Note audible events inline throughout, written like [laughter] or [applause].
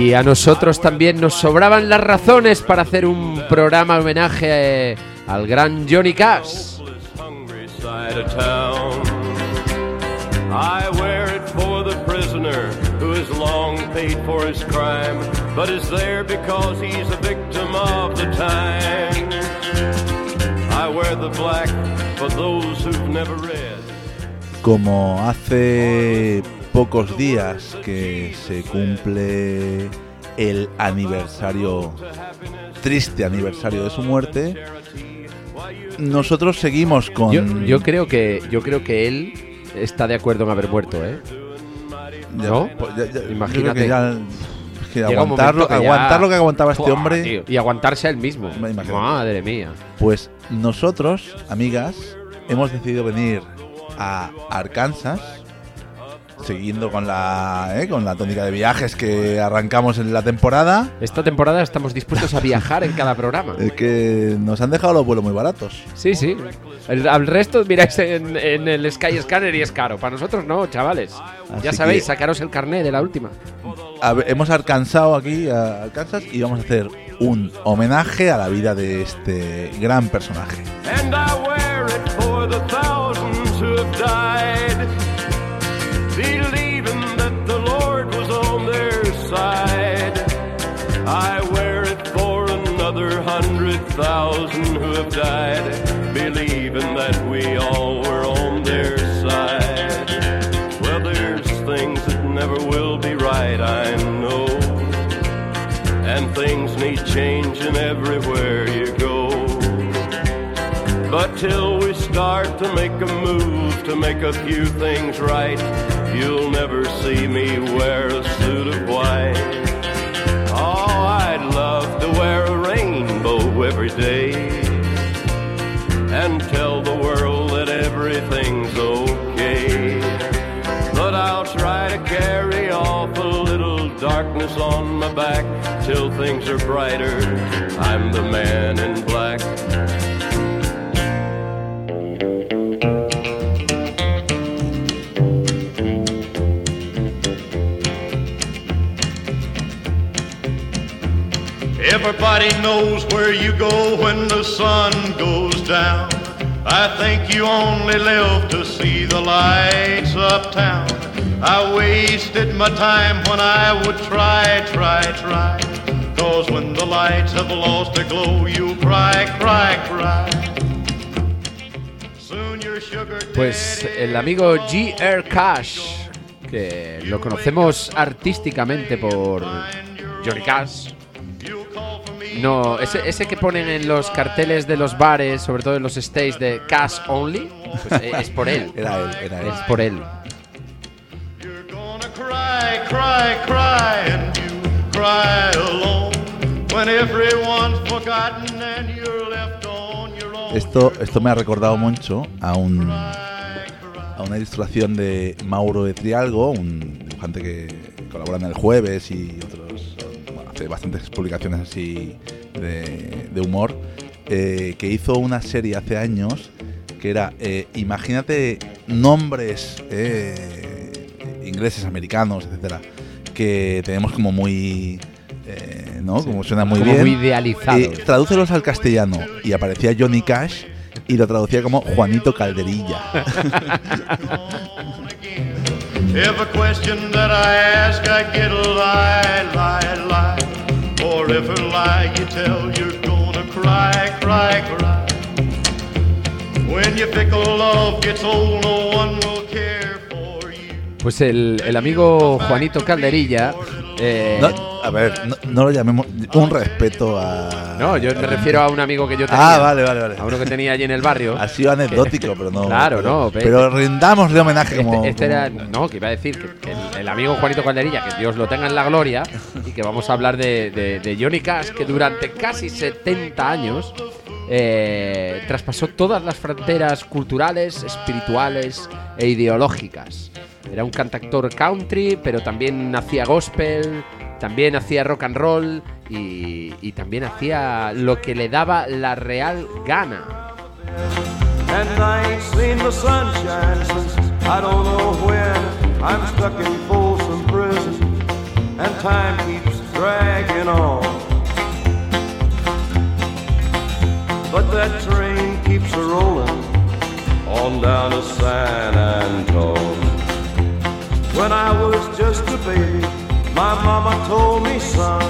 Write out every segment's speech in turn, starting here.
Y a nosotros también nos sobraban las razones para hacer un programa homenaje eh, al gran Johnny Cash. I wear it for the prisoner who has long paid for his crime, but is there because he's a victim of the time. I wear the black for those who've never read. Como hace pocos días que se cumple el aniversario, triste aniversario de su muerte, nosotros seguimos con... Yo, yo creo que yo creo que él está de acuerdo en haber muerto, ¿eh? Ya, ¿no? pues ya- ya- yo Imagínate. que ya- que aguantar, lo, que ya- aguantar lo que aguantaba este hombre, tío, y aguantarse él mismo. Madre mía. pues nosotros, amigas, hemos decidido venir a Arkansas, siguiendo con la, eh, con la tónica de viajes que arrancamos en la temporada. Esta temporada estamos dispuestos a viajar en cada programa. Es que nos han dejado los vuelos muy baratos. Sí, sí. El, al resto miráis en, en el Sky Scanner y es caro. Para nosotros no, chavales. ya sabéis, que- sacaros el carné de la última. Ver, hemos alcanzado aquí a Arkansas y vamos a hacer un homenaje a la vida de este gran personaje. And I wear it for the thousands who have died, believing that the Lord was on their side. I wear it for another hundred thousand who have died, believing that we all were on their side. Well, there's things that never will be right, I know. And things need changing everywhere you go. But till we start to make a move to make a few things right, you'll never see me wear a suit of white. Oh, I'd love to wear a rainbow every day and tell the world that everything's okay. But I'll try to carry off a little darkness on my back till things are brighter. I'm the man in black. Everybody knows where you go when the sun goes down. I think you only live to see the lights uptown. I wasted my time when I would try, try, try. Cause when the lights have lost their glow, you'll cry, cry, cry. Soon your sugar Pues el amigo G.R. Cash, que lo conocemos artísticamente por Johnny Cash. No, ese, ese que ponen en los carteles de los bares, sobre todo en los stays de Cash Only, pues eh, es por él. Era él, era él. Es por él. Esto, esto me ha recordado mucho a un a una ilustración de Mauro de Trialgo, un dibujante que colabora en el jueves y otros hace bastantes publicaciones así de, de humor, eh, que hizo una serie hace años que era eh, imagínate nombres eh, ingleses, americanos, etcétera, que tenemos como muy eh, ¿no? Como suena muy Como bien. muy idealizados. Eh, tradúcelos al castellano y aparecía Johnny Cash y lo traducía como Juanito Calderilla. [laughs] Every question that I ask, I get a lie, lie, lie. Or every lie you tell, you're gonna cry, cry, cry. When your fickle love gets old, no one will care for you. Pues el, el amigo Juanito Calderilla. eh, No, a ver, no, no lo llamemos. Un respeto a. no, yo me refiero a un amigo que yo tenía. Ah, vale, vale, vale. A uno que tenía allí en el barrio. Ha sido anecdótico, pero no. Claro, pero, no, Pero rindamos de homenaje como. Este, este era, no, que iba a decir que, que el, el amigo Juanito Calderilla, que Dios lo tenga en la gloria, y que vamos a hablar de, de- de Johnny Cash, que durante casi 70 años eh, traspasó todas las fronteras culturales, espirituales e ideológicas. Era un cantautor country, pero también hacía gospel, también hacía rock and roll y, también hacía lo que le daba la real gana. But that train keeps rolling on down to San Antone. When I was just a baby, my mama told me, son,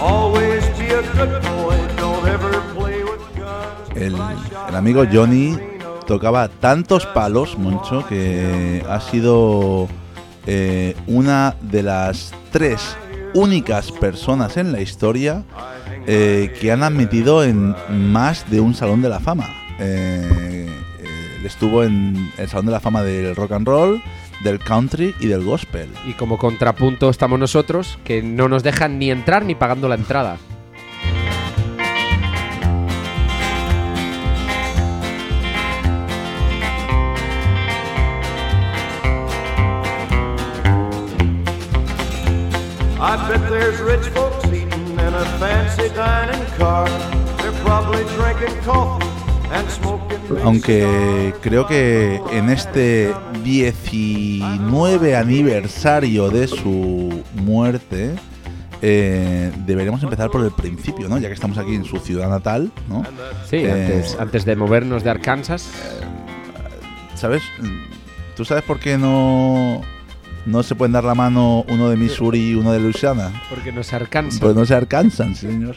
always be a good boy, don't ever play with guns. El, amigo Johnny tocaba tantos palos, Moncho, que ha sido eh, una de las tres únicas personas en la historia eh, que han admitido en más de un salón de la fama. Eh, estuvo en el salón de la fama del rock and roll, del country y del gospel. Y como contrapunto estamos nosotros, que no nos dejan ni entrar ni pagando la entrada. I bet there's rich folks eating in a fancy dining car. They're probably drinking coffee and smoking. Aunque creo que en este 19 aniversario de su muerte eh, deberíamos empezar por el principio, ¿no? Ya que estamos aquí en su ciudad natal, ¿no? Sí, Eh, antes, antes de movernos de Arkansas. ¿Sabes? ¿Tú sabes por qué no, no se pueden dar la mano uno de Missouri y uno de Louisiana? Porque nos Arkansas. Pues no se alcanzan, señor.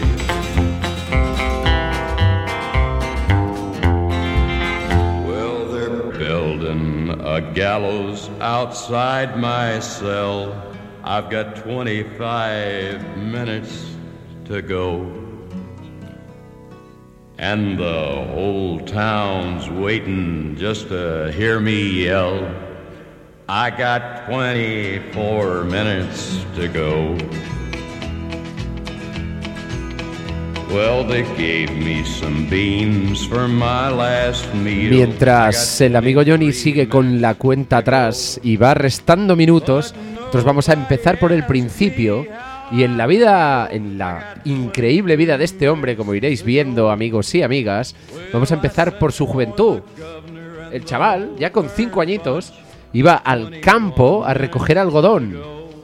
Gallows outside my cell. I've got 25 minutes to go. And the whole town's waiting just to hear me yell. I got 24 minutes to go. Mientras el amigo Johnny sigue con la cuenta atrás y va restando minutos, nosotros vamos a empezar por el principio. Y en la vida, en la increíble vida de este hombre, como iréis viendo, amigos y amigas, vamos a empezar por su juventud. El chaval, ya con cinco añitos, iba al campo a recoger algodón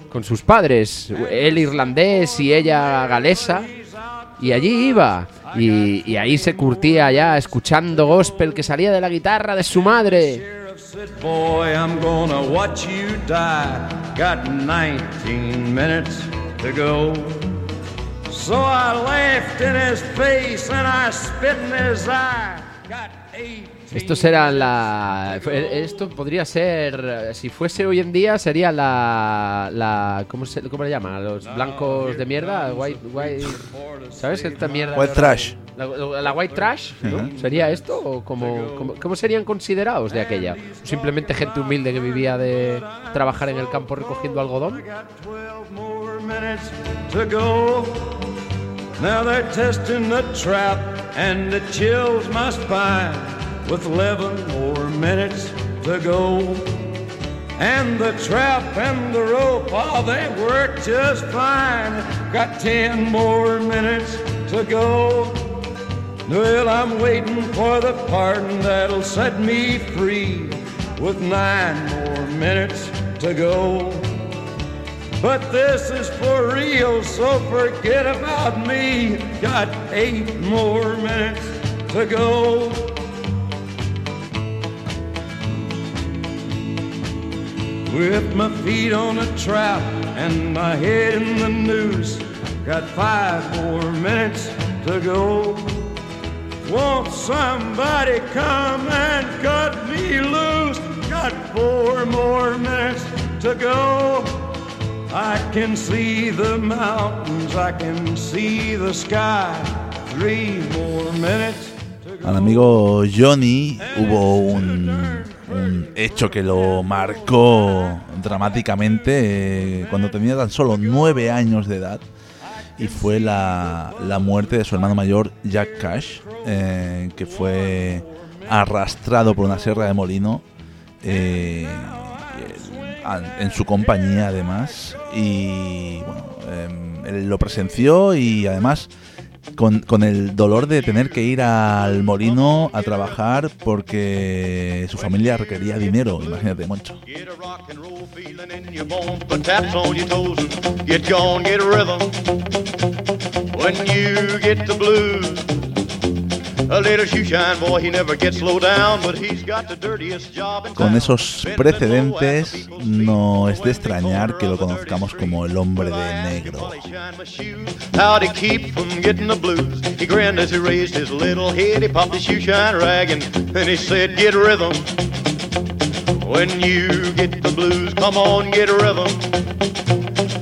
con sus padres, él irlandés y ella galesa. Y allí iba. Y, y ahí se curtía ya escuchando gospel que salía de la guitarra de su madre. Sheriff said, Boy, I'm gonna watch you die. Got 19 minutes to go. So I laughed in his face and I spit in his eye. Got 18 Esto será la. Esto podría ser. Si fuese hoy en día, sería la. la ¿cómo, se, ¿Cómo le llaman? Los blancos de mierda. White. white ¿Sabes esta mierda? White trash. La, la- la white trash, ¿no? ¿Sería esto? ¿O cómo, cómo, cómo serían considerados de aquella? ¿O simplemente gente humilde que vivía de trabajar en el campo recogiendo algodón? got 12 more minutes to go. Now they're testing the trap and it chills my spine with 11 more minutes to go. And the trap and the rope, oh, they work just fine. Got 10 more minutes to go. Well, I'm waiting for the pardon that'll set me free with nine more minutes to go. But this is for real, so forget about me. Got eight more minutes to go. With my feet on a trap and my head in the noose. Got five more minutes to go. Won't somebody come and cut me loose? Got four more minutes to go. I can see the mountains, I can see the sky. Three more minutes. Al amigo Johnny hubo un, un hecho que lo marcó dramáticamente eh, cuando tenía tan solo nueve años de edad y fue la, la muerte de su hermano mayor Jack Cash, eh, que fue arrastrado por una sierra de molino eh, en- su compañía además y bueno, em, él lo presenció y además con, con el dolor de tener que ir al molino a trabajar porque su familia requería dinero, imagínate, Moncho. Get a rock and roll feeling in your bones, put taps on your toes and get gone, get a rhythm. When you get the blues, a little shoe shine boy, he never gets low down, but he's got the dirtiest job in Con town. esos Bend, bend low precedentes, at the people's no feet. es de extrañar que lo conozcamos como el hombre de negro. How'd he keep from getting the blues? He grinned as he raised his little head. He popped his shoe shine rag and then he said, Get rhythm. When you get the blues, come on, get rhythm.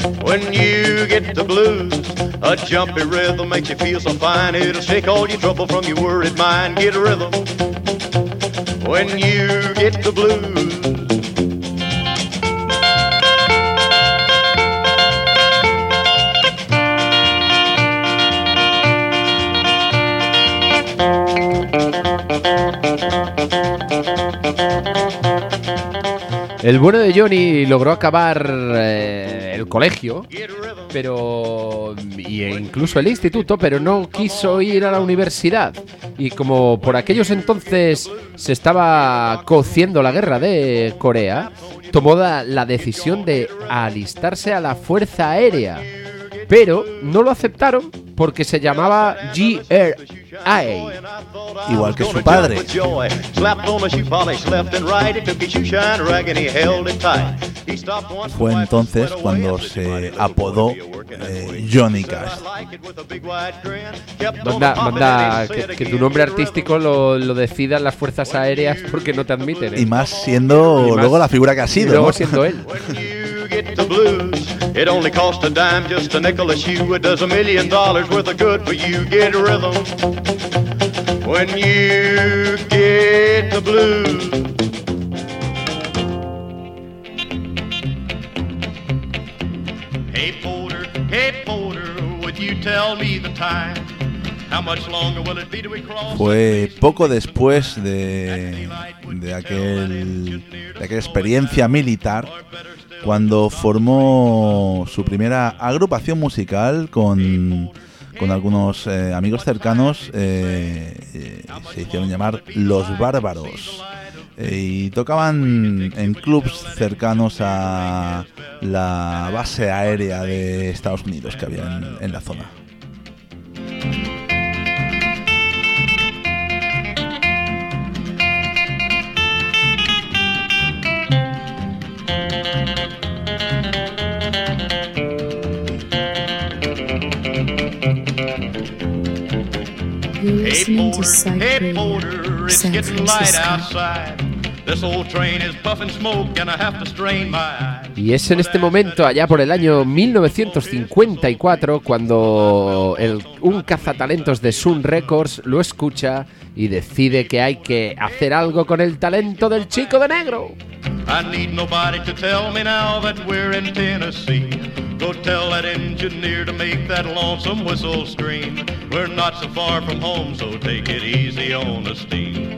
When you get the blues, a jumpy rhythm makes you feel so fine. It'll shake all your trouble from your worried mind. Get rhythm. When you get the blues. El bueno de Johnny logró acabar eh, el colegio, pero y e incluso el instituto, pero no quiso ir a la universidad. Y como por aquellos entonces se estaba cociendo la guerra de Corea, tomó la, la decisión de alistarse a la Fuerza Aérea. Pero no lo aceptaron porque se llamaba GRA. Igual que su padre. Fue entonces cuando se apodó eh, Johnny Cash. Manda, manda que, que tu nombre artístico lo, lo decidan las fuerzas aéreas porque no te admiten. ¿eh? Y más siendo Y más- luego la figura que ha Y sido. luego ¿no? siendo él. [laughs] When you get the blues, it only costs a dime, just a nickel a shoe. It does a million dollars worth of good for you. Get rhythm. When you get the blues. Hey Porter, hey Porter, would you tell me the time? How much longer will it be till we cross? Fue poco después de, de, aquel, de aquella experiencia militar cuando formó su primera agrupación musical con, con algunos eh, amigos cercanos. eh, eh, se hicieron llamar Los Bárbaros. Y tocaban en clubs cercanos a la base aérea de Estados Unidos que había en la zona. Listening to Porter, Psych hey Radio, Porter, it's San getting light Francisco. outside. This old train is puffing smoke and I have to strain my eyes. Y es en este momento, allá por el año 1954, cuando el- un cazatalentos de Sun Records lo escucha y decide que hay que hacer algo con el talento del chico de negro. I need nobody to tell me now that we're in Tennessee. Go tell that engineer to make that lonesome whistle scream. We're not so far from home, so take it easy on the steam.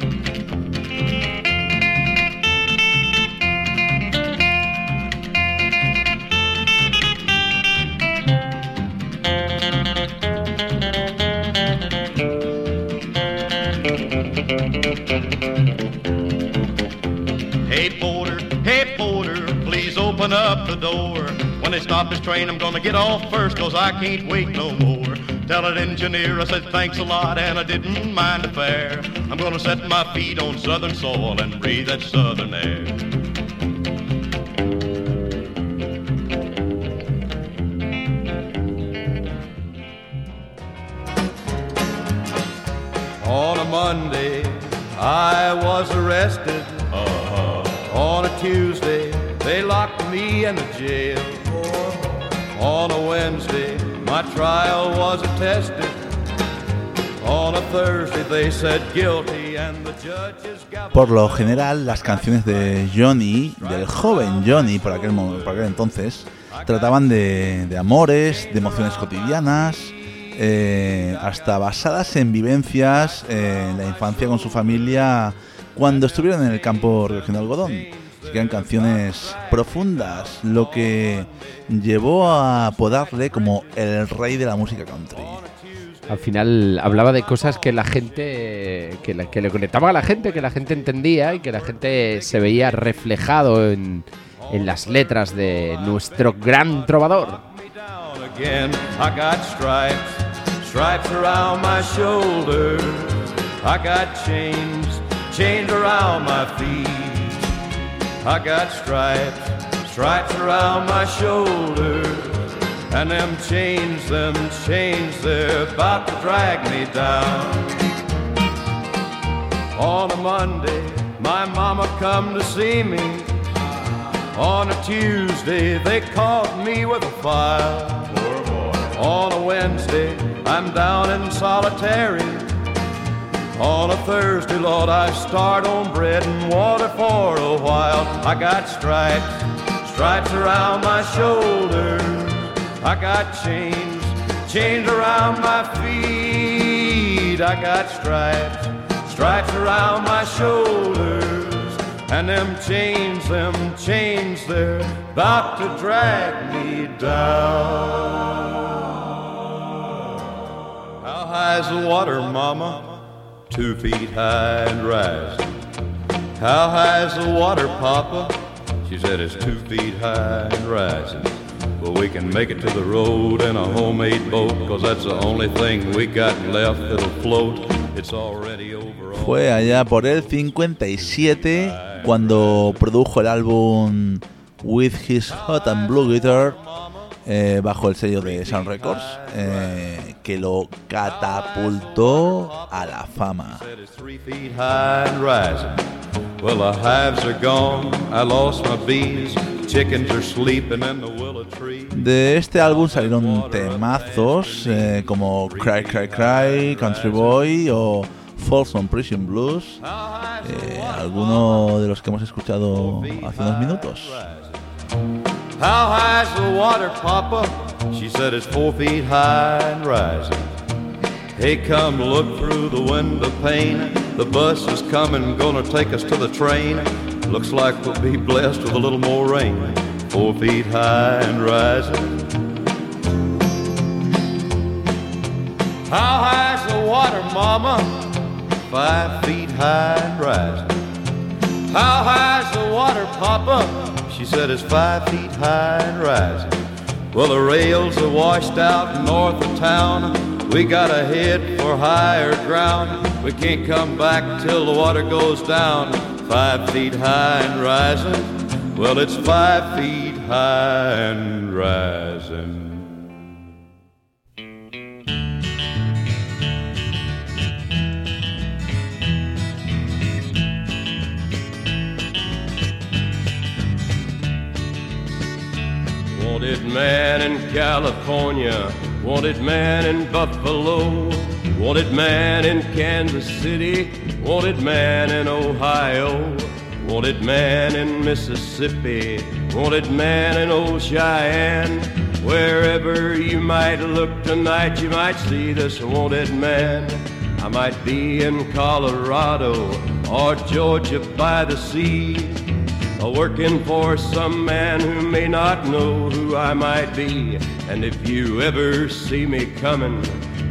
Hey Porter, hey Porter, please open up the door they stop his train, I'm gonna get off first, cause I can't wait no more. Tell an engineer I said thanks a lot and I didn't mind the fare. I'm gonna set my feet on southern soil and breathe that southern air. On a Monday, I was arrested. Uh-huh. On a Tuesday, they locked me in the jail. On a Wednesday, my trial was attested. On a Thursday, they said guilty, and the judges. Por lo general, las canciones de Johnny, del joven Johnny por aquel, por aquel entonces, trataban de, de amores, de emociones cotidianas, eh, hasta basadas en vivencias eh, en la infancia con su familia cuando estuvieron en el campo recogiendo algodón. Que eran canciones profundas, lo que llevó a apodarle como el rey de la música country. Al final hablaba de cosas que la gente, que, la- que le conectaba a la gente, que la gente entendía y que la gente se veía reflejado en, en las letras de nuestro gran trovador. me down again. I got stripes, stripes around my shoulders. I got chains, chains around my feet. I got stripes, stripes around my shoulders. And them chains, them chains, they're about to drag me down. On a Monday, my mama come to see me. On a Tuesday, they caught me with a file. On a Wednesday, I'm down in solitary. On a Thursday, Lord, I start on bread and water for a while. I got stripes, stripes around my shoulders. I got chains, chains around my feet. I got stripes, stripes around my shoulders. And them chains, them chains, they're about to drag me down. How high's the water, Mama? Two feet high and rising. How high's the water, Papa? She said it's two feet high and rising. But we can make it to the road in a homemade boat, cause that's the only thing we got left that'll float. It's already over. Fue allá por el 57 cuando produjo el álbum With His Hot and Blue Guitar eh, bajo el sello de Sound Records eh, que lo catapultó a la fama. De este álbum salieron temazos eh, como Cry Cry Cry, Country Boy o Folsom Prison Blues, alguno de los que hemos escuchado hace unos minutos. How high's the water, Papa? She said it's four feet high and rising. Hey, come look through the window pane. The bus is coming, gonna take us to the train. Looks like we'll be blessed with a little more rain. Four feet high and rising. How high's the water, Mama? Five feet high and rising. How high's the water, Papa? She said it's five feet high and rising. Well, the rails are washed out north of town. We gotta head for higher ground. We can't come back till the water goes down. Five feet high and rising. Well, it's five feet high and rising. Wanted man in California, wanted man in Buffalo, wanted man in Kansas City, wanted man in Ohio, wanted man in Mississippi, wanted man in old Cheyenne. Wherever you might look tonight, you might see this wanted man. I might be in Colorado or Georgia by the sea. Working for some man who may not know who I might be. And if you ever see me coming,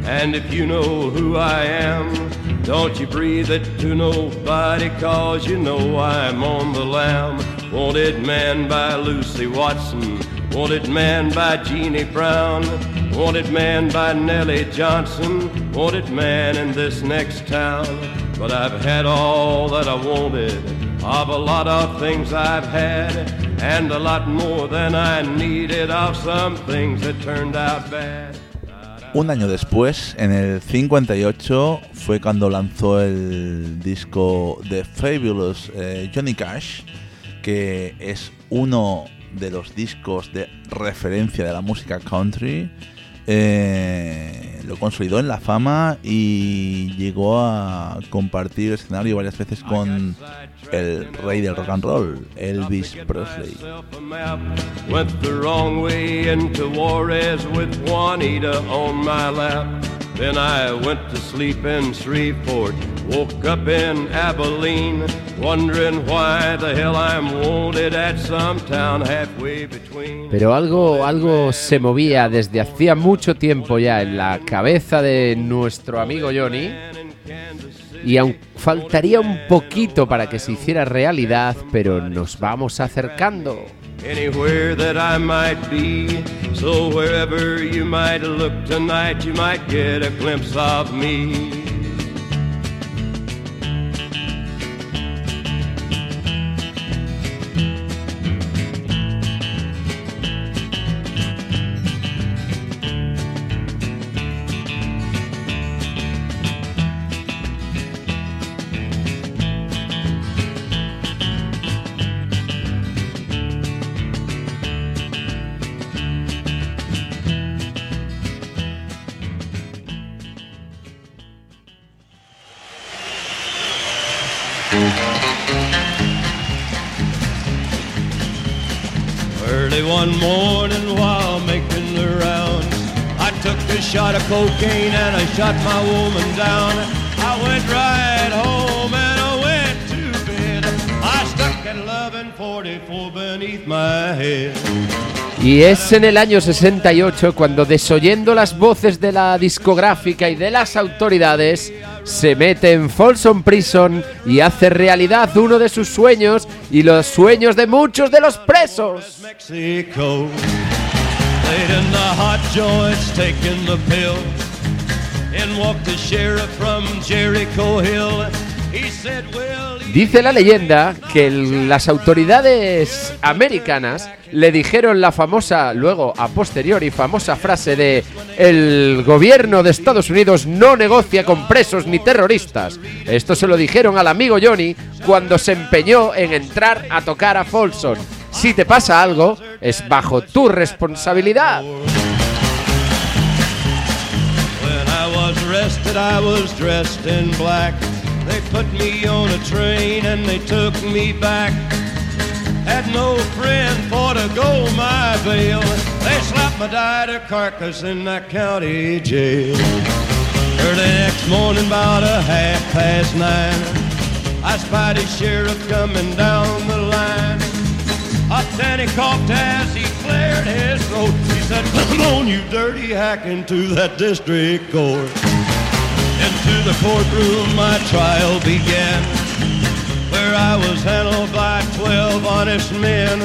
and if you know who I am, don't you breathe it to nobody, cause you know I'm on the lam. Wanted man by Lucy Watson, wanted man by Jeannie Brown, wanted man by Nellie Johnson, wanted man in this next town. But I've had all that I wanted of a lot of things I've had, and a lot more than I needed of some things that turned out bad. Un año después, en el 58, fue cuando lanzó el disco The Fabulous eh, Johnny Cash, que es uno de los discos de referencia de la música country. Eh, lo consolidó en la fama y llegó a compartir escenario varias veces con el rey del rock and roll, Elvis Presley. Went the wrong way into Juarez with Juanita on my lap. Then I went to sleep in Shreveport, woke up in Abilene, wondering why the hell I'm wanted at some town halfway between. Pero algo, algo se movía desde hacía mucho tiempo ya en la cabeza de nuestro amigo Johnny. Y aún faltaría un poquito para que se hiciera realidad, pero nos vamos acercando. Anywhere that I might be, so wherever you might look tonight, you might get a glimpse of me. Y es en el año 68 cuando, desoyendo las voces de la discográfica y de las autoridades, se mete en Folsom Prison y hace realidad uno de sus sueños y los sueños de muchos de los presos. Dice la leyenda que las autoridades americanas le dijeron la famosa, luego a posteriori, famosa frase de el gobierno de Estados Unidos no negocia con presos ni terroristas. Esto se lo dijeron al amigo Johnny cuando se empeñó en entrar a tocar a Folsom. Si te pasa algo, es bajo tu responsabilidad. They put me on a train and they took me back. Had no friend for to go my bail. They slapped my died carcass in that county jail. Early next morning, about a half past nine, I spied a sheriff coming down the line. Hot Danny coughed as he cleared his throat. He said, Come on, you dirty hack, into that district court. Into the courtroom my trial began, where I was handled by twelve honest men.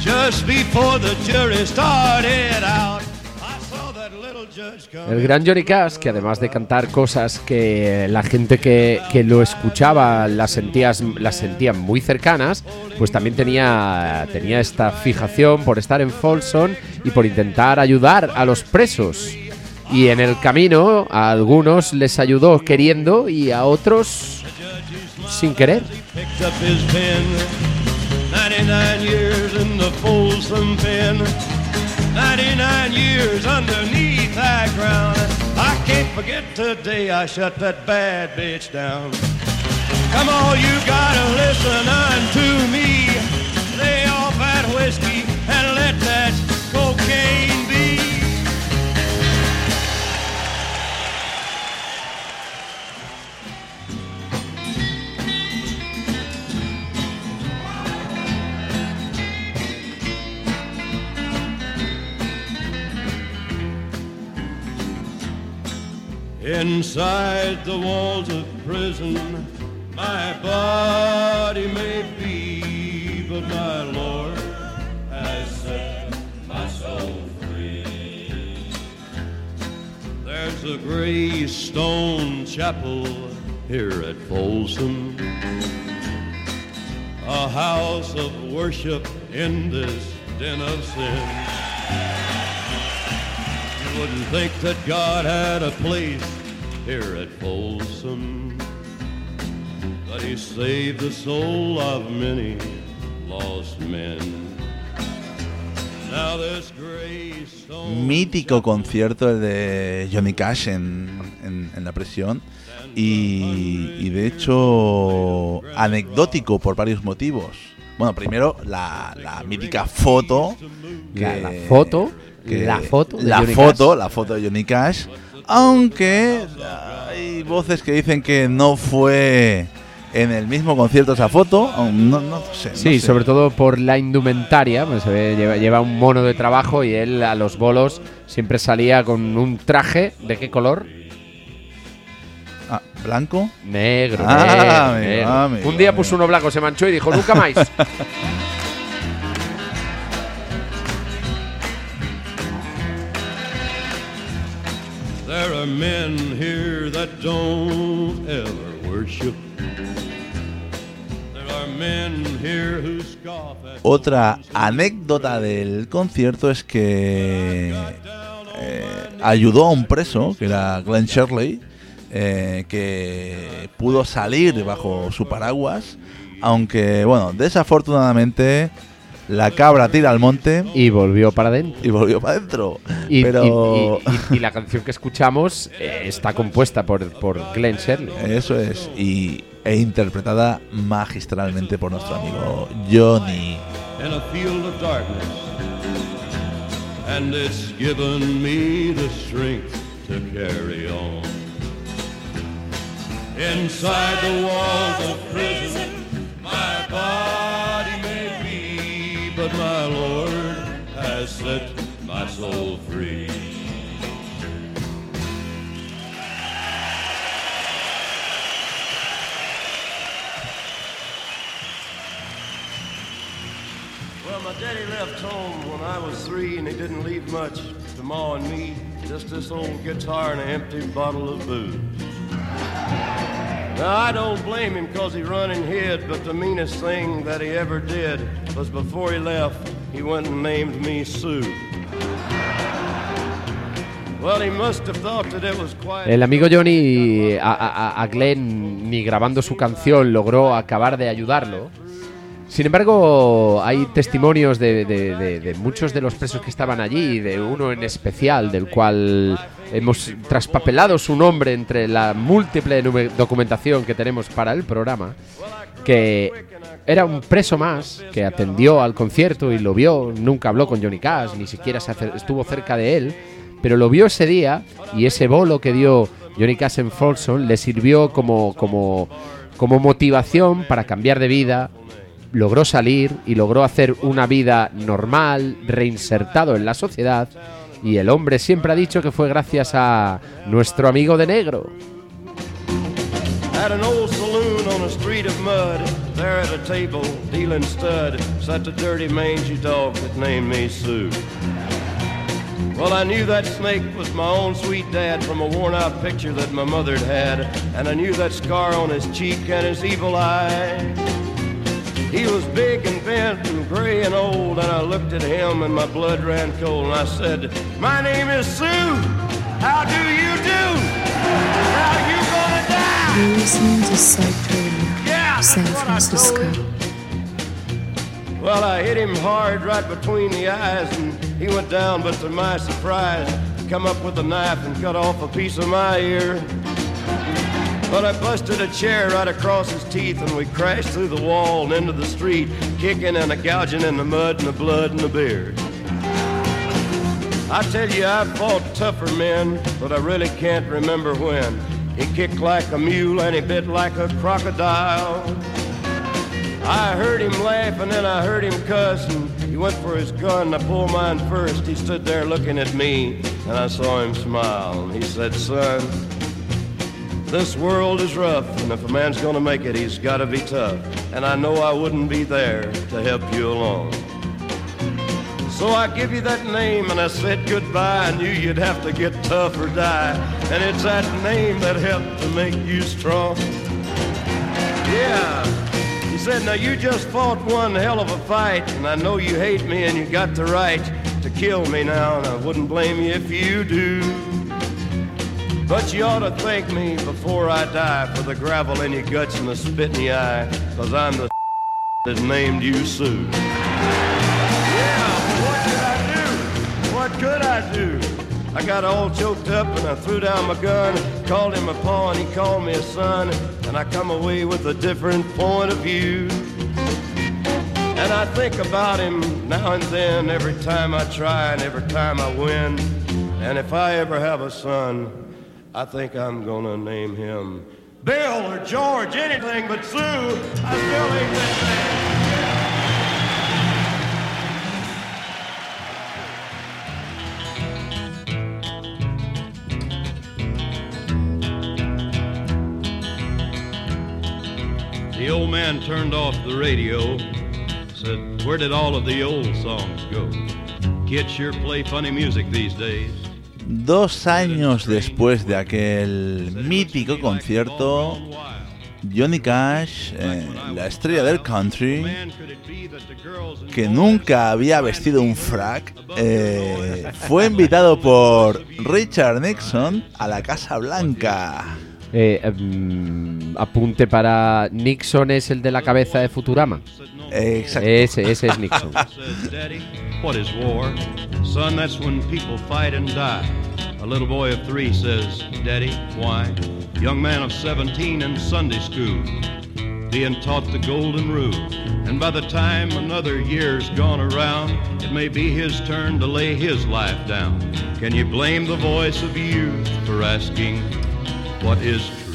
Just before the jury started out, I saw that little judge come. El gran Johnny Cash, que además de cantar cosas que la gente que, que lo escuchaba las, sentías, las sentían muy cercanas, pues también tenía, tenía esta fijación por estar en Folsom y por intentar ayudar a los presos. Y en el camino a algunos les ayudó queriendo y a otros sin querer. picked up his pen. 99 years Inside the walls of prison, my body may be, but my Lord has set my soul free. There's a gray stone chapel here at Folsom, a house of worship in this den of sin. You wouldn't think that God had a place here at Folsom. But he saved the soul of many lost men. Mítico concierto el de Johnny Cash en, en- en la prisión. Y, y de hecho, anecdótico por varios motivos. Bueno, primero, la, la mítica foto. La- la foto, la foto de la Johnny foto, Cash. la foto de Johnny Cash. Aunque hay voces que dicen que no fue en el mismo concierto esa foto. No, no sé. no Sí, sé. sobre todo por la indumentaria, pues se ve, lleva, lleva un mono de trabajo y él a los bolos siempre salía con un traje, ¿de qué color? Ah, ¿Blanco? Negro, Ah, negro, amigo, negro. amigo, Un día puso uno blanco, se manchó y dijo, nunca más. [laughs] There are men here that don't ever worship. There are men here who scoff at Otra anécdota del concierto es que eh, ayudó a un preso, que era Glenn Shirley, eh, que pudo salir bajo su paraguas, aunque, bueno, desafortunadamente la cabra tira al monte y volvió para adentro. y volvió para adentro. Y, Pero y- y- y la canción que escuchamos eh, está compuesta por, por Glenn Shirley. eso es, y, e interpretada magistralmente por nuestro amigo Johnny. in a field of darkness. And it's given me the strength to carry on. Inside the walls of prison, my body but my Lord has set my soul free. Well, my daddy left home when I was three, and he didn't leave much to Ma and me. Just this old guitar and an empty bottle of booze. Now, I don't blame him because he run and hid, but the meanest thing that he ever did was before he left, he went and named me Sue. El amigo Johnny a, a- a Glenn ni grabando su canción logró acabar de ayudarlo. Sin embargo, hay testimonios de, de- muchos de los presos que estaban allí, de uno en especial, del cual hemos traspapelado su nombre entre la múltiple documentación que tenemos para el programa, que era un preso más que atendió al concierto y lo vio, nunca habló con Johnny Cash, ni siquiera estuvo cerca de él, pero lo vio ese día y ese bolo que dio Johnny Cash en Folsom le sirvió como motivación para cambiar de vida, logró salir y logró hacer una vida normal, reinsertado en la sociedad. Y el hombre siempre ha dicho que fue gracias a nuestro amigo de negro. At an old saloon on a street of mud, there at a table, dealing stud, sat the dirty mangy dog that named me Sue. Well, I knew that snake was my own sweet dad from a worn out picture that my mother'd had, and I knew that scar on his cheek and his evil eye. He was big and bent and gray and old, and I looked at him and my blood ran cold, and I said, My name is Sue. How do you do? How you gonna die? You're listening to Psych Radio, Yeah, that's San Francisco. Well, I hit him hard right between the eyes, and he went down, but to my surprise, he come up with a knife and cut off a piece of my ear. But I busted a chair right across his teeth, and we crashed through the wall and into the street, kicking and a gouging in the mud and the blood and the beard. I tell you, I've fought tougher men, but I really can't remember when. He kicked like a mule and he bit like a crocodile. I heard him laugh and then I heard him cuss and he went for his gun. I pulled mine first. He stood there looking at me and I saw him smile. He said, Son, this world is rough and if a man's gonna make it, he's gotta be tough. And I know I wouldn't be there to help you along. So I give you that name and I said goodbye. I knew you'd have to get tough or die. And it's that name that helped to make you strong. Yeah. He said, now you just fought one hell of a fight. And I know you hate me and you got the right to to kill me now, and I wouldn't blame you if you do. But you ought to thank me before I die for the gravel in your guts and the spit in your eye, cause I'm the [laughs] that named you Sue. Yeah, what could I do? What could I do? I got all choked up and I threw down my gun, called him a paw and he called me a son, and I come away with a different point of view. And I think about him now and then, every time I try and every time I win. And if I ever have a son, I think I'm gonna name him Bill or George, anything but Sue. I still ain't that. The old man turned off the radio, said, Where did all of the old songs go? Kids sure play funny music these days. Dos años después de aquel mítico concierto, Johnny Cash, eh, la estrella del country, que nunca había vestido un frac, eh, fue invitado por Richard Nixon a la Casa Blanca. Eh, mm, apunte para Nixon es el de la cabeza de Futurama. Exacto. Ese, ese es Nixon. [laughs] what is war? Son, that's when people fight and die. A little boy of three says, Daddy, why? Young man of 17 in Sunday school, being taught the golden rule. And by the time another year's gone around, it may be his turn to lay his life down. Can you blame the voice of youth for asking, what is?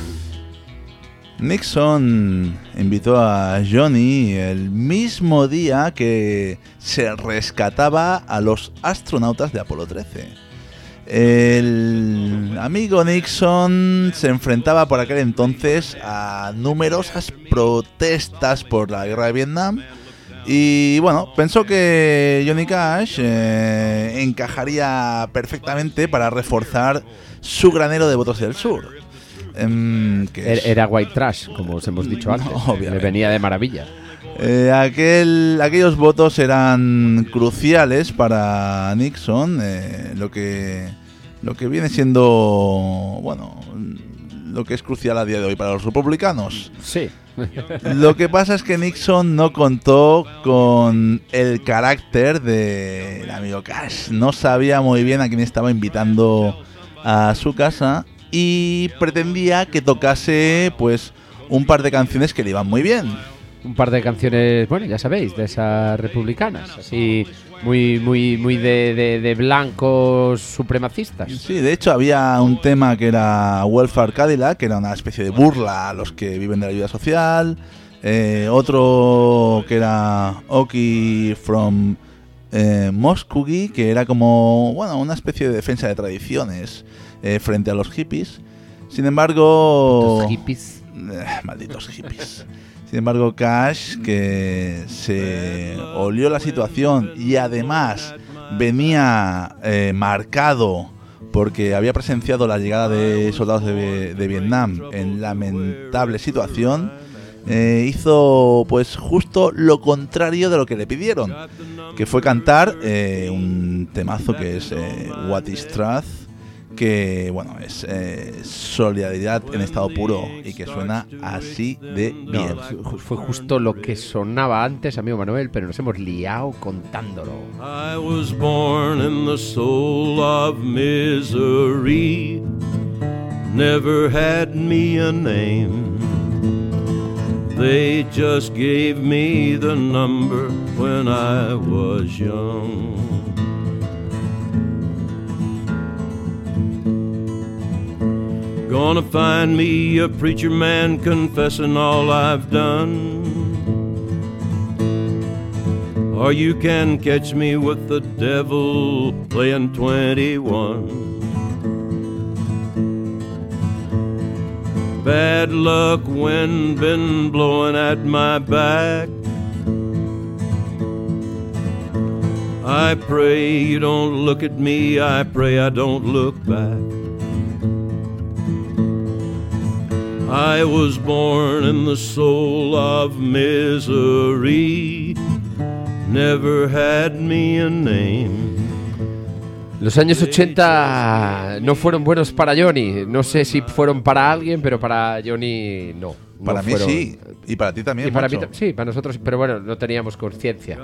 Nixon invitó a Johnny el mismo día que se rescataba a los astronautas de Apolo 13. El amigo Nixon se enfrentaba por aquel entonces a numerosas protestas por la guerra de Vietnam y bueno, pensó que Johnny Cash eh, encajaría perfectamente para reforzar su granero de votos del sur. Em, Er- es- Era white trash, como os hemos dicho [laughs] antes. Le venía de maravilla. Eh, aquel, aquellos votos eran cruciales para Nixon, eh, lo que lo que viene siendo bueno lo que es crucial a día de hoy para los republicanos. Sí. Lo que pasa es que Nixon no contó con el carácter del amigo Cash. No sabía muy bien a quién estaba invitando a su casa y pretendía que tocase pues un par de canciones que le iban muy bien. Un par de canciones, bueno, ya sabéis, de esas republicanas. Así, muy, muy, muy de, de- de blancos supremacistas. Sí, de hecho había un tema que era Welfare Cadillac, que era una especie de burla a los que viven de la ayuda social. Eh, otro que era Oki from eh, que era como bueno una especie de defensa de tradiciones eh, frente a los hippies. Sin embargo, Los hippies. Eh, malditos hippies. Sin embargo, Cash, que se olió la situación y además venía eh, marcado porque había presenciado la llegada de soldados de, de Vietnam en lamentable situación, eh, hizo pues justo lo contrario de lo que le pidieron, que fue cantar eh, un temazo que es What is Truth, que bueno es eh, solidaridad en estado puro y que suena así de bien. No, fue justo lo que sonaba antes, amigo Manuel, pero nos hemos liado contándolo. I was born in the soul of misery. Never had me a name. They just gave me the number when I was young. Gonna find me a preacher man confessing all I've done. Or you can catch me with the devil playing 21. Bad luck, wind been blowing at my back. I pray you don't look at me, I pray I don't look back. I was born in the soul of misery never had me a name. Los años 80 no fueron buenos para Johnny. No sé si fueron para alguien, pero para Johnny no. no Para mí fueron- sí. Y para ti también. Y para mí macho. ta- sí, para nosotros, pero bueno, no teníamos conciencia.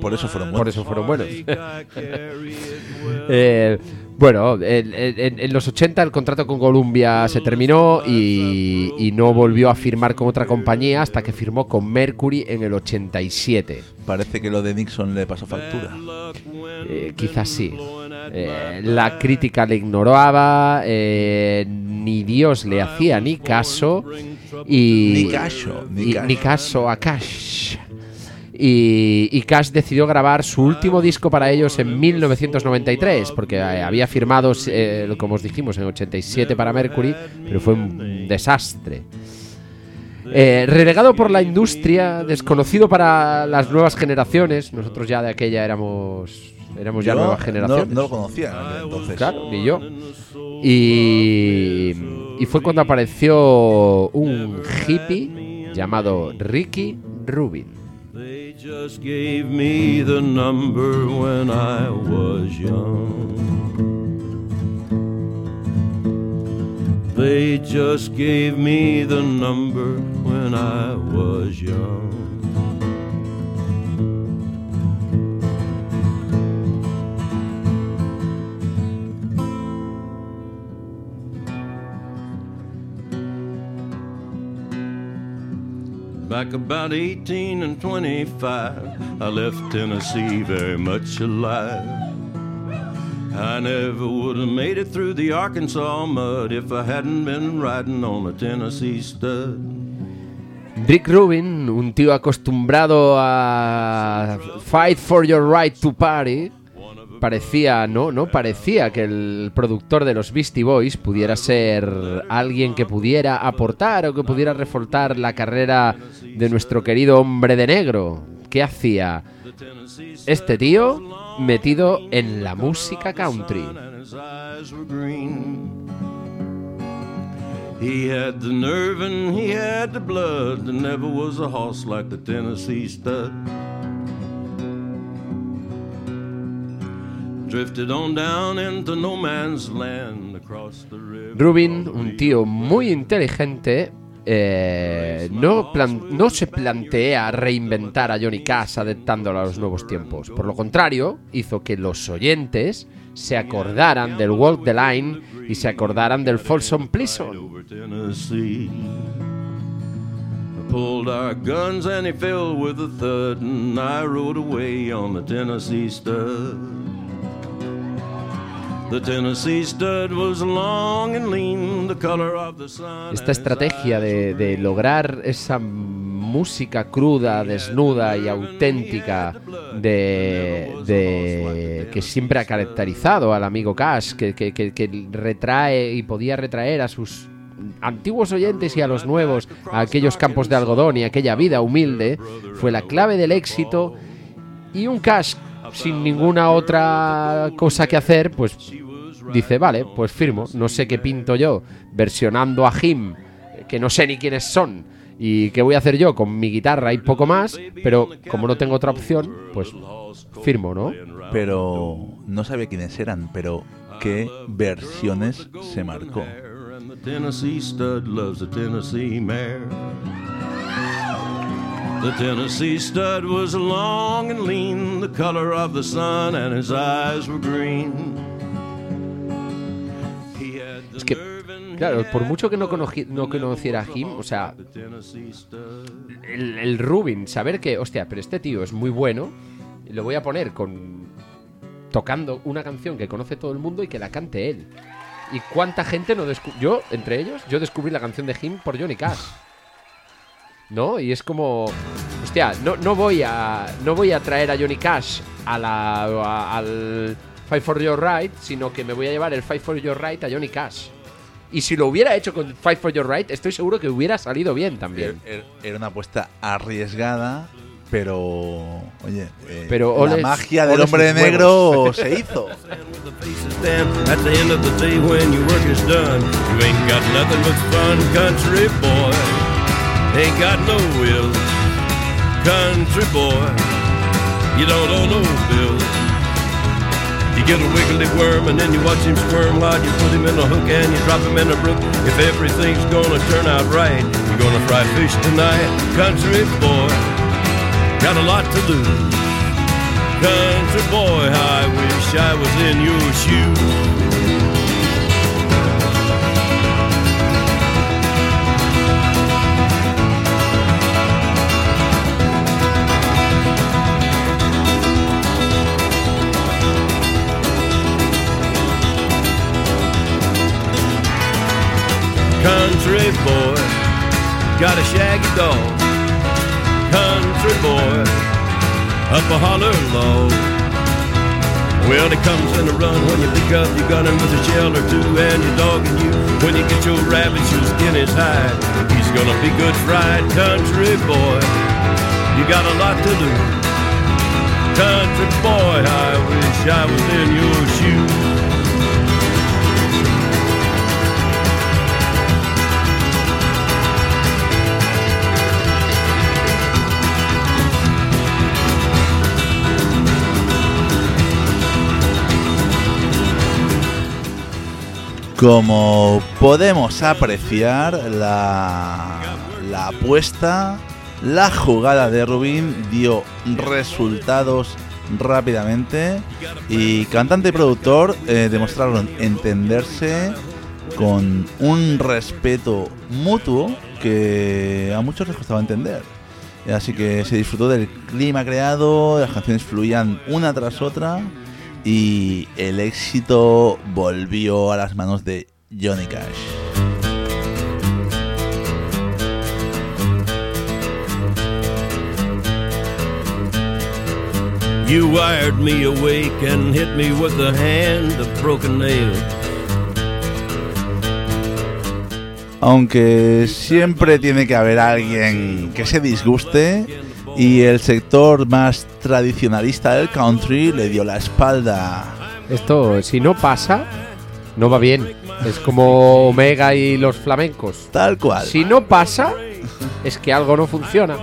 Por eso fueron Por buenos. eso fueron buenos. [laughs] [laughs] Eh, bueno, en, en- en los 80 el contrato con Columbia se terminó y, y no volvió a firmar con otra compañía hasta que firmó con Mercury en el 87. Parece que lo de Nixon le pasó factura. Eh, quizás sí. Eh, la crítica le ignoraba, eh, ni Dios le hacía ni caso. Y, Ni caso, ni y- caso. ni caso a Cash. Y, y Cash decidió grabar su último disco para ellos en 1993, porque eh, había firmado, eh, como os dijimos, en 87 para Mercury, pero fue un desastre. Eh, relegado por la industria, desconocido para las nuevas generaciones, nosotros ya de aquella éramos, éramos ya Yo nuevas no, generaciones. no lo conocía aquel entonces. Claro, ni yo. Y, y fue cuando apareció un hippie llamado Ricky Rubin. They just gave me the number when I was young. They just gave me the number when I was young. Back about 18 and 25, I left Tennessee very much alive. I never would have made it through the Arkansas mud if I hadn't been riding on a Tennessee stud. Rick Rubin, un tío acostumbrado a fight for your right to party, parecía, no, no parecía que el productor de los Beastie Boys pudiera ser alguien que pudiera aportar o que pudiera reforzar la carrera de nuestro querido hombre de negro. ¿Qué hacía este tío metido en la música country? He had the nerve and he had the blood. There never was a like the Tennessee stud. Rubin, un tío muy inteligente, eh, no, plan- no se plantea reinventar a Johnny Cash adaptándolo a los nuevos tiempos. Por lo contrario, hizo que los oyentes se acordaran del Walk the Line y se acordaran del Folsom Prison. pulled our guns and he fell with a thud, and I rode away on the Tennessee stud. Esta estrategia de, de lograr esa música cruda, desnuda y auténtica de, de- que siempre ha caracterizado al amigo Cash, que, que- que- que retrae y podía retraer a sus antiguos oyentes y a los nuevos a aquellos campos de algodón y aquella vida humilde, fue la clave del éxito. Y un Cash sin ninguna otra cosa que hacer, pues dice, vale, pues firmo, no sé qué pinto yo, versionando a Jim, que no sé ni quiénes son, y qué voy a hacer yo con mi guitarra y poco más, pero como no tengo otra opción, pues firmo, ¿no? Pero no sabía quiénes eran, pero qué versiones se marcó. The Tennessee stud was long and lean, the color of the sun, and his eyes were green. He had the Es que, claro, por mucho que no, no conociera a Jim, o sea, el, el Rubin, saber que, hostia, pero este tío es muy bueno, lo voy a poner con tocando una canción que conoce todo el mundo y que la cante él. ¿Y cuánta gente no descubrió? Yo, entre ellos, yo descubrí la canción de Jim por Johnny Cash. ¿No? Y es como. Hostia, no, no voy a. No voy a traer a Johnny Cash a la, a- al Fight for Your Right, sino que me voy a llevar el Fight for Your Right a Johnny Cash. Y si lo hubiera hecho con Fight for Your Right, estoy seguro que hubiera salido bien también. Er- Era una apuesta arriesgada, pero. Oye, eh, Pero la magia del hombre negro [laughs] se hizo. Ain't got. No will, country boy. You don't owe no bill. You get a wiggly worm and then you watch him squirm while you put him in a hook and you drop him in a brook. If everything's gonna turn out right, you're gonna fry fish tonight. Country boy, got a lot to lose. Country boy, I wish I was in your shoes. Country boy, got a shaggy dog. Country boy, up a holler low. Well, he comes in a run when you pick up your gun and with a shell or two and your dog and you. When you get your rabbit, your skin is high. He's gonna be good fried country boy. You got a lot to lose. Country boy, I wish I was in your shoes. Como podemos apreciar, la, la apuesta, la jugada de Rubin dio resultados rápidamente y cantante y productor eh, demostraron entenderse con un respeto mutuo que a muchos les costaba entender. Así que se disfrutó del clima creado, las canciones fluían una tras otra y el éxito volvió a las manos de Johnny Cash. You wired me awake and hit me with the hand of broken nail. Aunque siempre tiene que haber alguien que se disguste y el sector más tradicionalista del country le dio la espalda. Esto, si no pasa, no va bien. Es como Omega y los flamencos. Tal cual. Si no pasa, es que algo no funciona.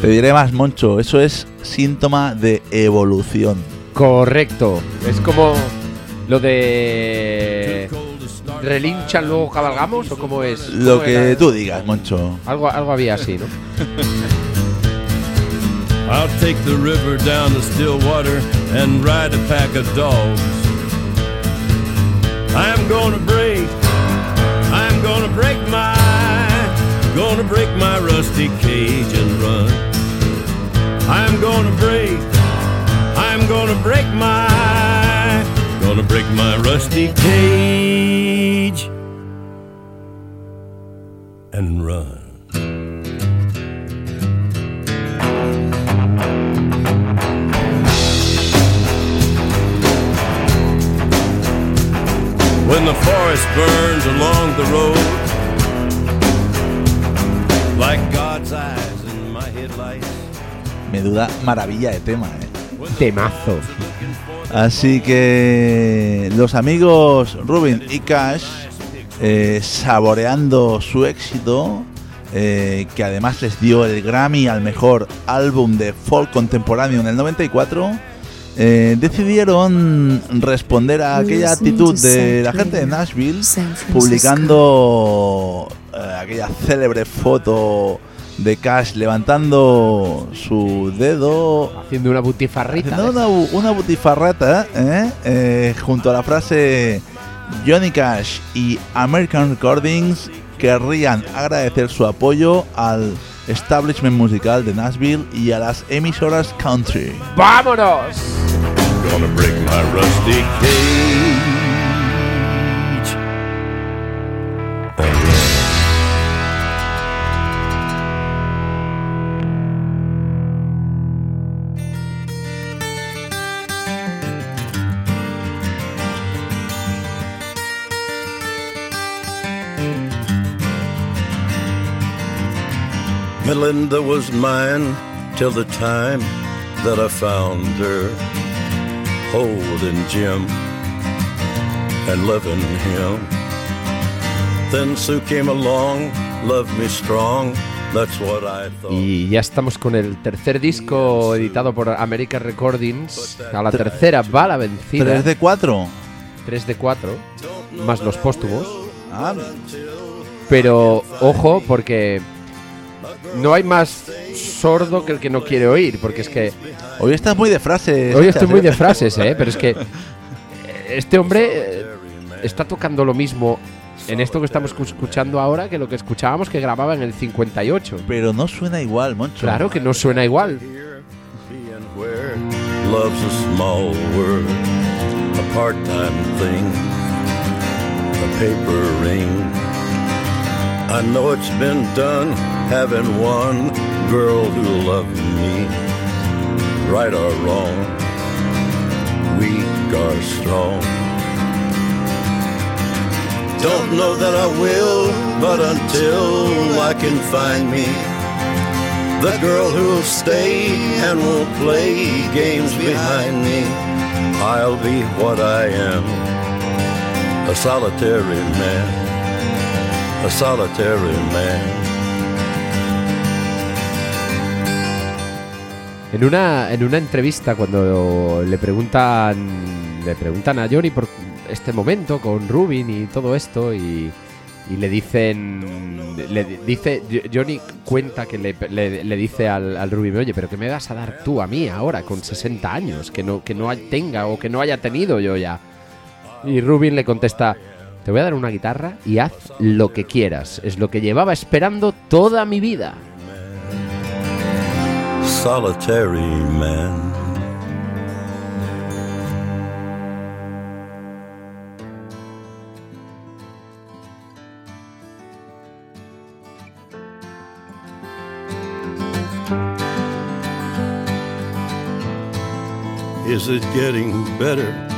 Te diré más, Moncho, eso es síntoma de evolución. Correcto. Es como lo de relinchan luego cabalgamos o cómo es. Lo ¿Cómo que era? tú digas, Moncho. Algo, algo había así, ¿no? [laughs] I'll take the river down to Stillwater and ride a pack of dogs. I'm gonna break, I'm gonna break my, gonna break my rusty cage and run. I'm gonna break, I'm gonna break my, gonna break my rusty cage and run. when the forest burns along the road like God's eyes in my headlights. Menuda maravilla de tema, ¿eh? Temazo. Así que los amigos Rubin y Cash, eh, saboreando su éxito, eh, que además les dio el Grammy al mejor álbum de folk contemporáneo en el 94, eh, decidieron responder a aquella actitud de la gente de Nashville, publicando eh, aquella célebre foto de Cash levantando su dedo Haciendo una butifarrita. Haciendo una, bu- una butifarrata ¿eh? Eh, junto a la frase Johnny Cash y American Recordings querrían agradecer su apoyo al establishment musical de Nashville y a las emisoras country. ¡Vámonos! Gonna break my rusty cage. Was mine till the time that I found her holding Jim and loving him. Then Sue came along, loved me strong, That's what I thought. Y ya estamos con el tercer disco editado por American Recordings. A la tercera va la vencida. 3 de 4. 3 de 4, más los póstumos. Ah, Pero ojo, porque no hay más sordo que el que no quiere oír. Porque es que hoy estás muy de frases. hoy estoy muy ¿eh? de frases, ¿eh? Pero es que este hombre eh, está tocando lo mismo en esto que estamos escuchando ahora que lo que escuchábamos que grababa en el 58. Pero no suena igual, Moncho. Claro que no suena igual. love's a small word, a part-time thing, a paper ring. I know it's been done having one girl who loved me, right or wrong, weak or strong. Don't know that I will, but until I can find me the girl who'll stay and won't play games behind me. I'll be what I am, a solitary man, a solitary man. En una, en una entrevista cuando le preguntan le preguntan a Johnny por este momento con Rubin y todo esto y, y le dicen le di- dice Johnny cuenta que le, le- dice al, al Rubin oye pero que me vas a dar tú a mí ahora con 60 años que no que no tenga o que no haya tenido yo ya y Rubin le contesta te voy a dar una guitarra y haz lo que quieras es lo que llevaba esperando toda mi vida. Is it getting better?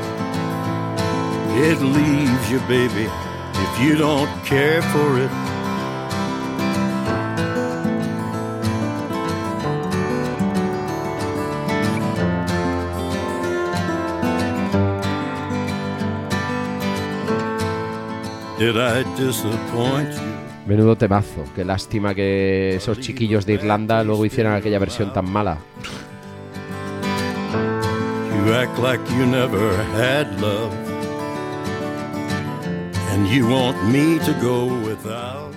It leaves you, baby, if you don't care for it. Did I disappoint you? Menudo temazo. Qué lástima que esos chiquillos de Irlanda luego hicieran aquella versión tan mala. You act like you never had love.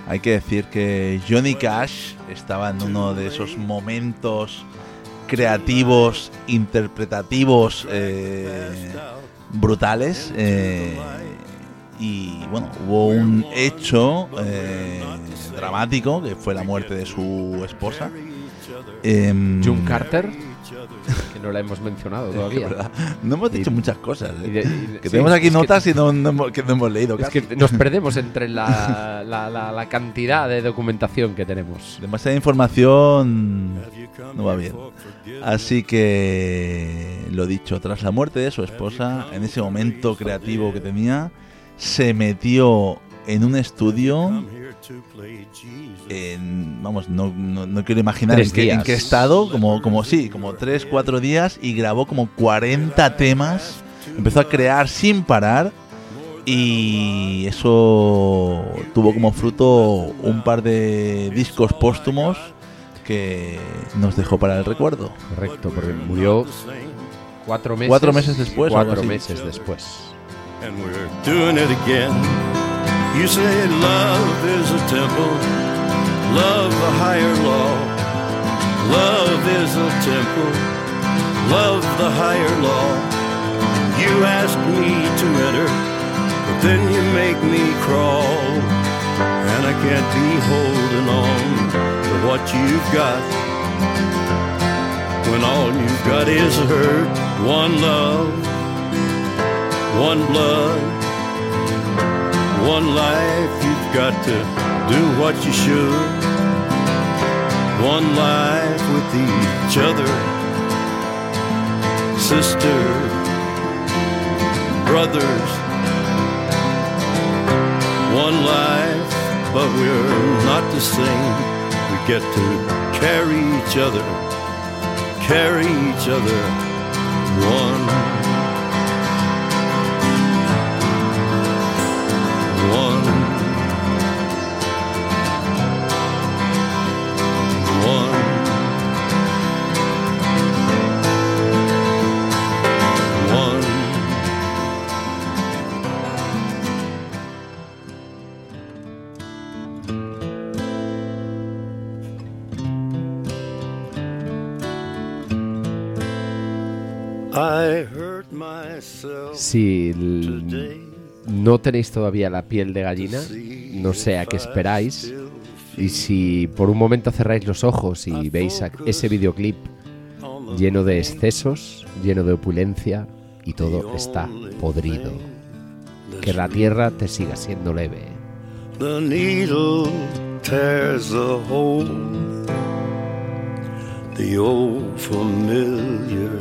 Hay que decir que Johnny Cash estaba en uno de esos momentos creativos, interpretativos, eh, brutales. eh, y bueno, hubo un hecho eh, dramático que fue la muerte de su esposa. Em, June Carter, que no la hemos mencionado todavía. No hemos dicho Y- muchas cosas. ¿eh? Y de- y que sí, tenemos aquí es que- notas y no, no hemos, que no hemos leído. Es casi. que nos [laughs] perdemos entre la, la- la- la cantidad de documentación que tenemos. Demasiada información no va bien. Así que, lo dicho, tras la muerte de su esposa, en ese momento creativo que tenía, se metió en un estudio. En, vamos, no, no, no quiero imaginar en qué, en qué estado, como, como sí, como 3, 4 días y grabó como 40 temas. Empezó a crear sin parar y eso tuvo como fruto un par de discos póstumos que nos dejó para el recuerdo. Correcto, porque murió cuatro meses, Cuatro meses después, Cuatro meses después. You say love is a temple, love the higher law. Love is a temple, love the higher law. You ask me to enter, but then you make me crawl. And I can't be holding on to what you've got. When all you've got is a hurt, one love one blood, one life. You've got to do what you should. one life with each other, sister, brothers. One life, but we're not the same. We get to carry each other, carry each other. One. One. Si no tenéis todavía la piel de gallina, no sé a qué esperáis. Y si por un momento cerráis los ojos y veis ese videoclip lleno de excesos, lleno de opulencia y todo está podrido, que la tierra te siga siendo leve. The needle tears the hole. The old familiar.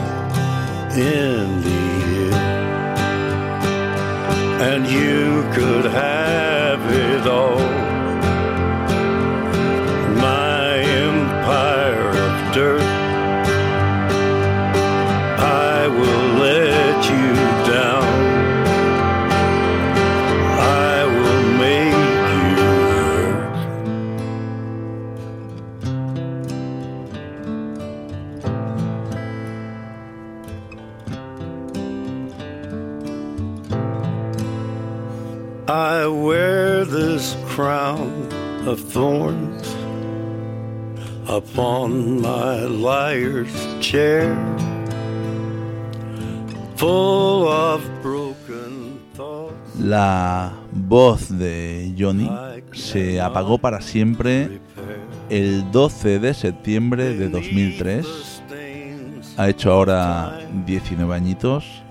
in the. And you could have it all. I wear this crown of thorns upon my liar's chair, full of broken thoughts. La voz de Johnny se apagó para siempre el 12 de septiembre de 2003. stains Ha hecho ahora 19 añitos.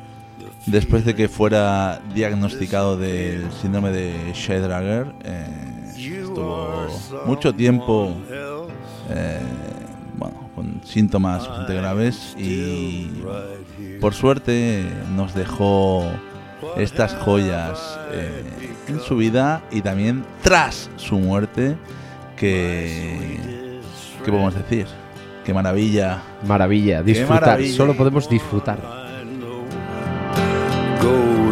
Después de que fuera diagnosticado del síndrome de Scheidegger, eh, estuvo mucho tiempo eh, bueno, con síntomas bastante graves y por suerte nos dejó estas joyas eh, en su vida y también tras su muerte que ¿qué podemos decir? Qué maravilla. Maravilla, disfrutar, maravilla. solo podemos disfrutar.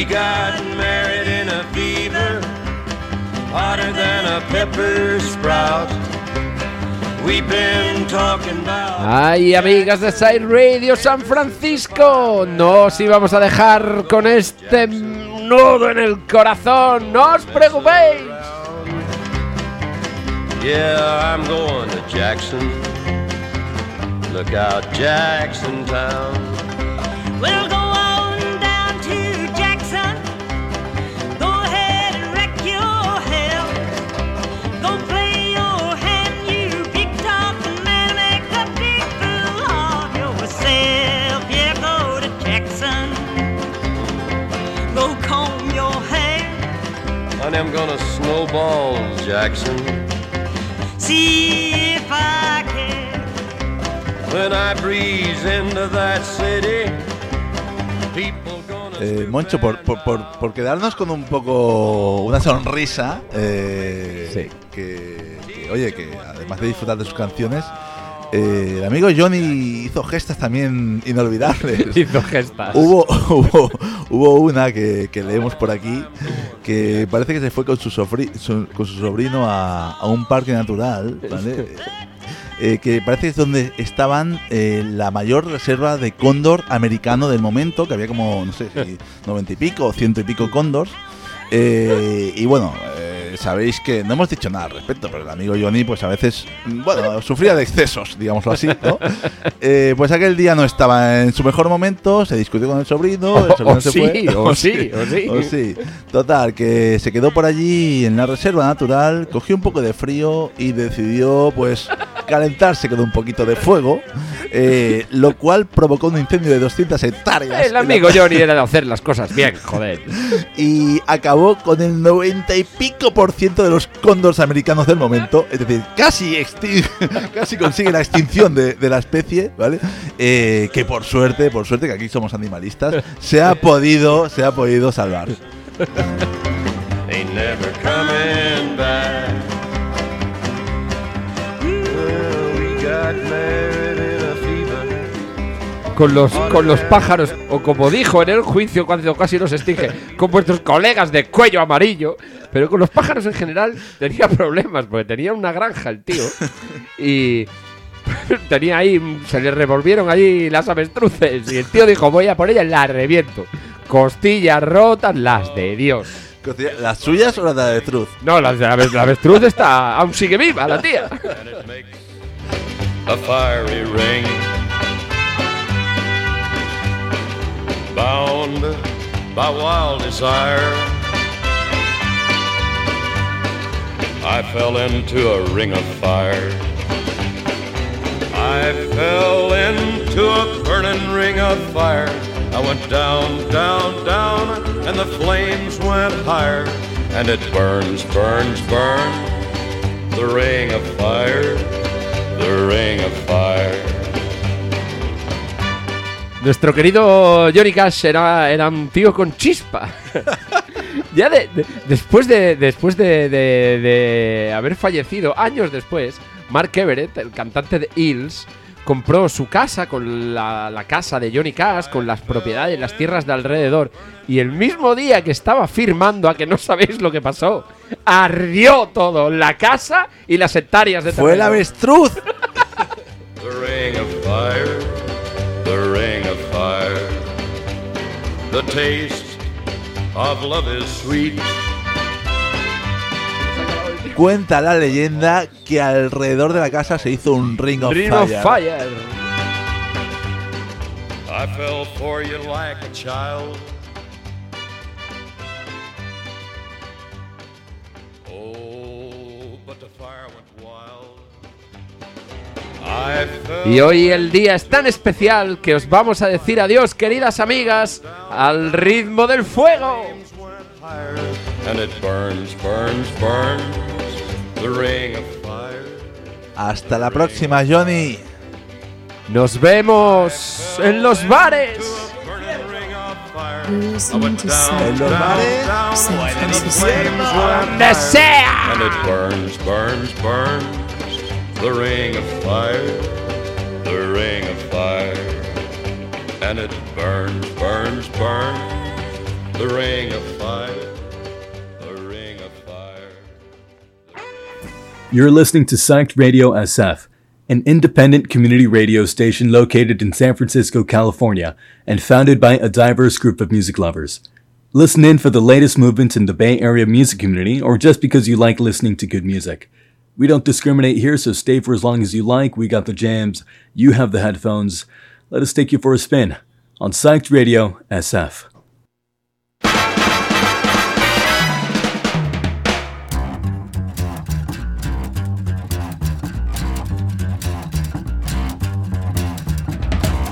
We got married in a fever, hotter than a pepper sprout. We've been talking about. Ay, amigas de Side Radio San Francisco, no os íbamos a dejar con este nudo en el corazón, no os preocupéis. Yeah, I'm going to Jackson. Look out, Jackson Town. We'll go Honey, I'm gonna snowball Jackson. see if I can. When I breeze into that city, people gonna Eh, Moncho, por, por, por, por quedarnos con un poco una sonrisa, eh, Sí. que, que, oye, que además de disfrutar de sus canciones, eh, el amigo Johnny hizo gestas también inolvidables. [laughs] Hizo gestas. Hubo, [laughs] hubo, hubo una que, que leemos por aquí que parece que se fue con su, sofri- su- con su sobrino a, a un parque natural, ¿vale? [laughs] Eh, que parece que es donde estaban eh, la mayor reserva de cóndor americano del momento, que había como, no sé, si noventa y pico ciento y pico cóndors. Eh, y bueno, eh, sabéis que no hemos dicho nada al respecto, pero el amigo Johnny, pues a veces, bueno, sufría de excesos, digámoslo así, ¿no? [laughs] Eh, pues aquel día no estaba en su mejor momento, se discutió con el sobrino, el O- sobrino o se sí, fue. o [laughs] sí, o sí. o sí. Total, que se quedó por allí en la reserva natural, cogió un poco de frío y decidió, pues, calentarse con un poquito de fuego, eh, lo cual provocó un incendio de 200 hectáreas. El amigo Johnny era de hacer las cosas bien, joder. y acabó con el 90 y pico por de los cóndores americanos del momento, es decir, casi, [laughs] casi consigue la extinción de, de la especie, ¿vale? Eh, que por suerte, por suerte que aquí somos animalistas, se ha podido, se ha podido salvar. Con los, con los pájaros, o como dijo en el juicio cuando casi nos extingue, con vuestros colegas de cuello amarillo. Pero con los pájaros en general tenía problemas, porque tenía una granja el tío. Y [laughs] tenía ahí, se le revolvieron ahí las avestruces. Y el tío dijo, voy a por ella, la reviento. Costillas rotas, las de Dios. ¿Las suyas o las de avestruz? No, la, de la, la avestruz está, aún sigue viva, la tía. Bound by wild desire, I fell into a ring of fire. I fell into a burning ring of fire. I went down, down, down, and the flames went higher. And it burns, burns, burns the ring of fire, the ring of fire. Nuestro querido Johnny Cash era, era un tío con chispa. [laughs] ya de- de- después de después de, de- haber fallecido años después, Mark Everett, el cantante de Hills, compró su casa con la, la casa de Johnny Cash, con las propiedades, las tierras de alrededor. Y el mismo día que estaba firmando, a que no sabéis lo que pasó, ardió todo, la casa y las hectáreas de ¡Fue el terreno. avestruz! Taste of love is sweet. Cuenta la leyenda que alrededor de la casa se hizo un ring of Ring of fire. Fire. I fell for you like a child. Y hoy el día es tan especial que os vamos a decir adiós, queridas amigas, al ritmo del fuego. Hasta la próxima, Johnny. Nos vemos en los bares. En los bares. Donde sea. The ring of fire, the ring of fire. And it burns, burns, burns. The ring of fire, the ring of fire. You're listening to Psyched Radio SF, an independent community radio station located in San Francisco, California, and founded by a diverse group of music lovers. Listen in for the latest movements in the Bay Area music community or just because you like listening to good music. We don't discriminate here, so stay for as long as you like. We got the jams, you have the headphones. Let us take you for a spin on Psyched Radio SF.